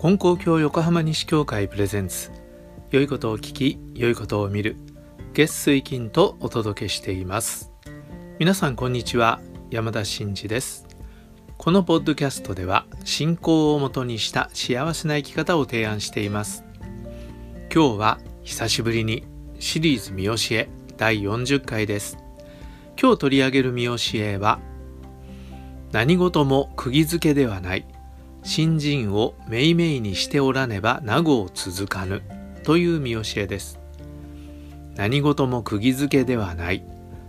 金光教横浜西教会プレゼンツ。良いことを聞き良いことを見る。月水金とお届けしています。皆さんこんにちは。山田真嗣です。このポッドキャストでは信仰をもとにした幸せな生き方を提案しています。今日は久しぶりにシリーズ見教え第40回です。今日取り上げる見教えは何事も釘付けではない。新人をめいめいにしておらねば名護を続かぬ。という見教えです。何事も釘付けではない。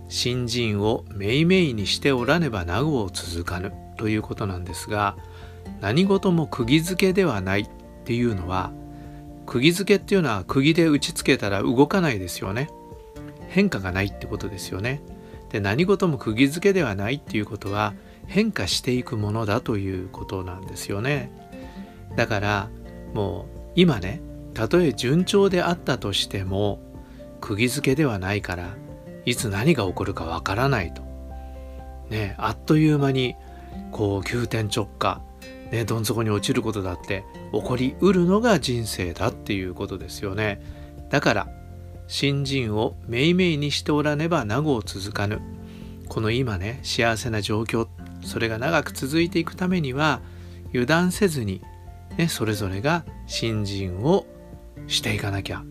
新人をめいめいにしておらねば名護を続かぬ。ということなんですが何事も釘付けではない。っていうのは釘付けっていうのは釘で打ちつけたら動かないですよね。変化がないってことですよね。で何事も釘付けではないっていうことは変化していくものだということなんですよね。だからもう今ねたとえ順調であったとしても釘付けではないからいつ何が起こるかわからないと。ねあっという間にこう急転直下ねどん底に落ちることだって起こりうるのが人生だっていうことですよね。だから新人をめいめいにしておらねば名護を続かぬ。この今ね幸せな状況っそれが長く続いていくためには油断せずに、ね、それぞれが新人をしていかなきゃ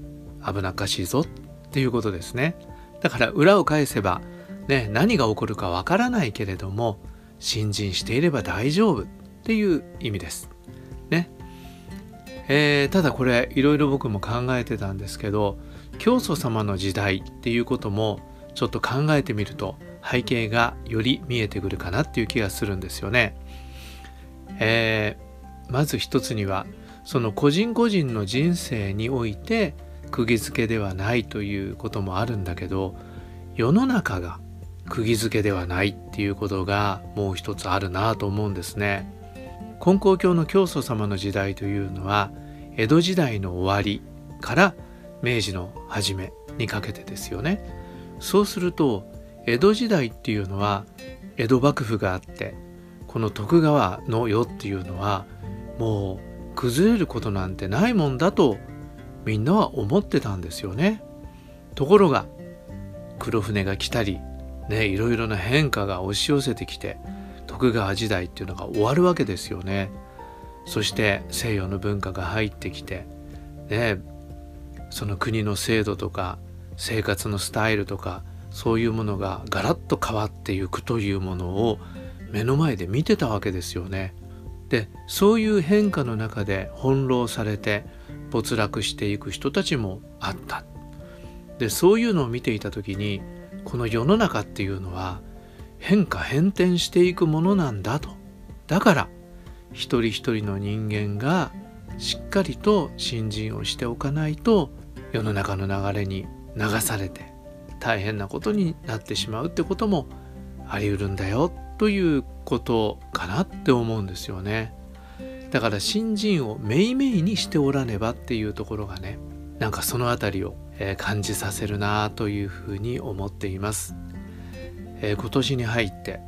危なっかしいぞっていうことですねだから裏を返せば、ね、何が起こるかわからないけれども新人していれば大丈夫っていう意味です。ね。えー、ただこれいろいろ僕も考えてたんですけど教祖様の時代っていうこともちょっと考えてみると背景がより見えてくるかなっていう気がするんですよね。えー、まず一つにはその個人個人の人生において釘付けではないということもあるんだけど世の中が釘付けではないっていうことがもう一つあるなと思うんですね。金光教の教祖様の時代というのは江戸時代の終わりから明治の初めにかけてですよね。そうすると江戸時代っていうのは江戸幕府があってこの徳川の世っていうのはもう崩れることなんてないもんだとみんなは思ってたんですよね。ところが黒船が来たりねいろいろな変化が押し寄せてきて徳川時代っていうのが終わるわけですよね。そして西洋の文化が入ってきてねその国の制度とか生活のスタイルとかそういうものがガラッと変わっていくというものを目の前で見てたわけですよね。でそういう変化の中で翻弄されて没落していく人たちもあった。でそういうのを見ていた時にこの世の中っていうのは変化変転していくものなんだと。だから一人一人の人間がしっかりと信心をしておかないと世の中の流れに流されて大変なことになってしまうってこともあり得るんだよということかなって思うんですよね。だから新人をめいめいにしておらねばっていうところがねなんかその辺りを感じさせるなというふうに思っています。え今年に入って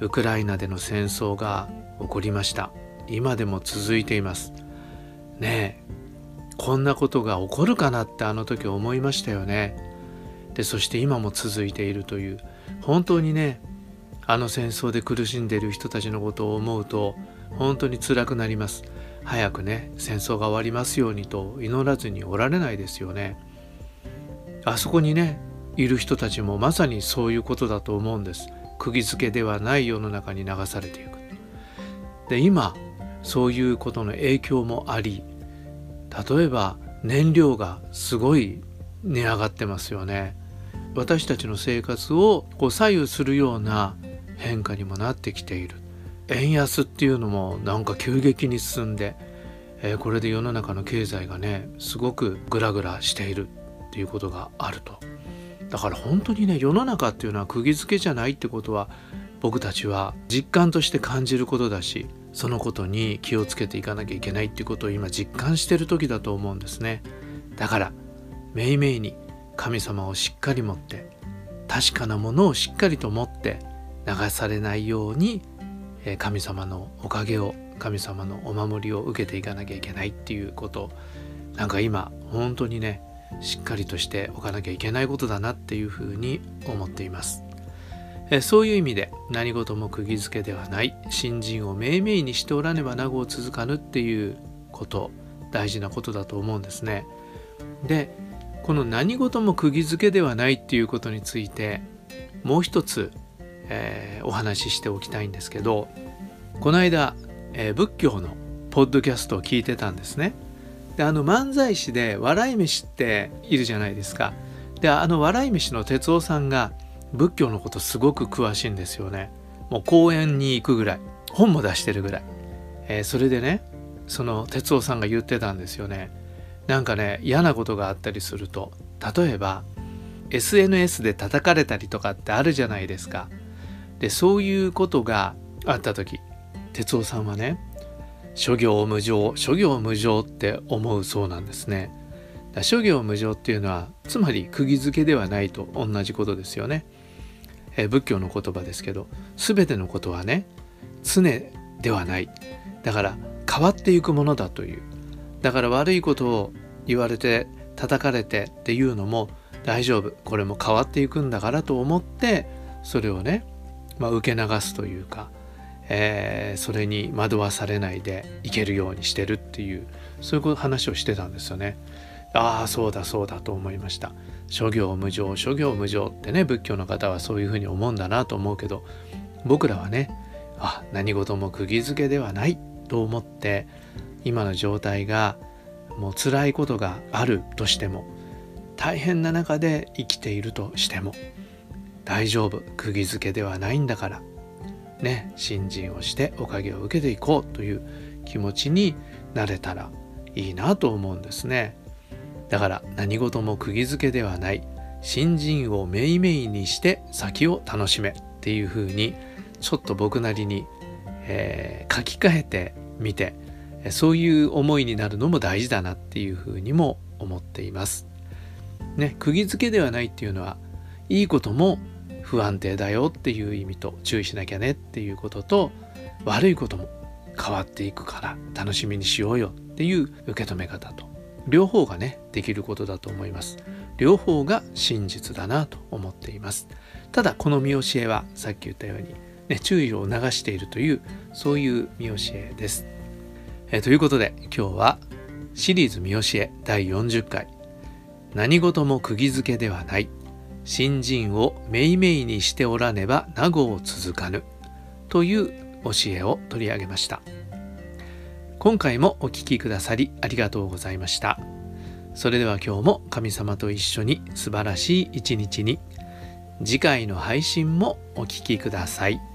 ウクライナでの戦争が起こりました。今でも続いています。ねえこんなことが起こるかなってあの時思いましたよね。でそして今も続いているという本当にねあの戦争で苦しんでいる人たちのことを思うと本当に辛くなります。早くね戦争が終わりますようにと祈らずにおられないですよね。あそこにねいる人たちもまさにそういうことだと思うんです。釘付けではない世の中に流されていく。で今そういうことの影響もあり例えば燃料がすごい値上がってますよね。私たちの生活をこう左右するような変化にもなってきている。円安っていうのもなんか急激に進んで、えー、これで世の中の経済がねすごくグラグラしているっていうことがあると。だから本当にね世の中っていうのは釘付けじゃないってことは僕たちは実感として感じることだしそのことに気をつけていかなきゃいけないっていうことを今実感してる時だと思うんですね。だからめいめいに神様をしっかり持って確かなものをしっかりと持って流されないように神様のおかげを神様のお守りを受けていかなきゃいけないっていうこと。なんか今本当にねしっかりとしておかなきゃいけないことだなっていうふうに思っています。えそういう意味で何事も釘付けではない新人を命名にしておらねば名護を続かぬっていうこと大事なことだと思うんですね。でこの何事も釘付けではないっていうことについてもう一つ、えー、お話ししておきたいんですけどこの間、えー、仏教のポッドキャストを聞いてたんですね。であの漫才師で笑い飯っているじゃないですか。であの笑い飯の哲夫さんが仏教のことすごく詳しいんですよね。もう講演に行くぐらい。本も出してるぐらい、えー、それでねその哲夫さんが言ってたんですよね。なんかね嫌なことがあったりすると例えば SNS で叩かれたりとかってあるじゃないですか。でそういうことがあった時哲夫さんはね諸行無常諸行無常って思うそうなんですね。諸行無常っていうのはつまり釘付けではないと同じことですよね、え仏教の言葉ですけど全てのことはね常ではない。だから変わっていくものだという。だから悪いことを言われて叩かれてっていうのも大丈夫これも変わっていくんだからと思ってそれをね、まあ、受け流すというかえー、それに惑わされないでいけるようにしてるっていうそういう話をしてたんですよね。ああそうだそうだと思いました。諸行無常諸行無常ってね仏教の方はそういうふうに思うんだなと思うけど僕らはねあ何事も釘付けではないと思って今の状態がもう辛いことがあるとしても大変な中で生きているとしても大丈夫釘付けではないんだからね信心をしておかげを受けていこうという気持ちになれたらいいなと思うんですね。だから何事も釘付けではない新人をめいめいにして先を楽しめっていうふうにちょっと僕なりに、えー、書き換えてみてそういう思いになるのも大事だなっていうふうにも思っています。ね、釘付けではないっていうのはいいことも不安定だよっていう意味と注意しなきゃねっていうことと悪いことも変わっていくから楽しみにしようよっていう受け止め方と両方がねできることだと思います。両方が真実だなと思っています。ただこの見教えはさっき言ったように、ね、注意を促しているというそういう見教えです。えということで今日はシリーズ見教え第40回。何事も釘付けではない。新人をめいめいにしておらねば名護を続かぬ。という教えを取り上げました。今回もお聴きくださりありがとうございました。それでは今日も神様と一緒に素晴らしい一日に。次回の配信もお聴きください。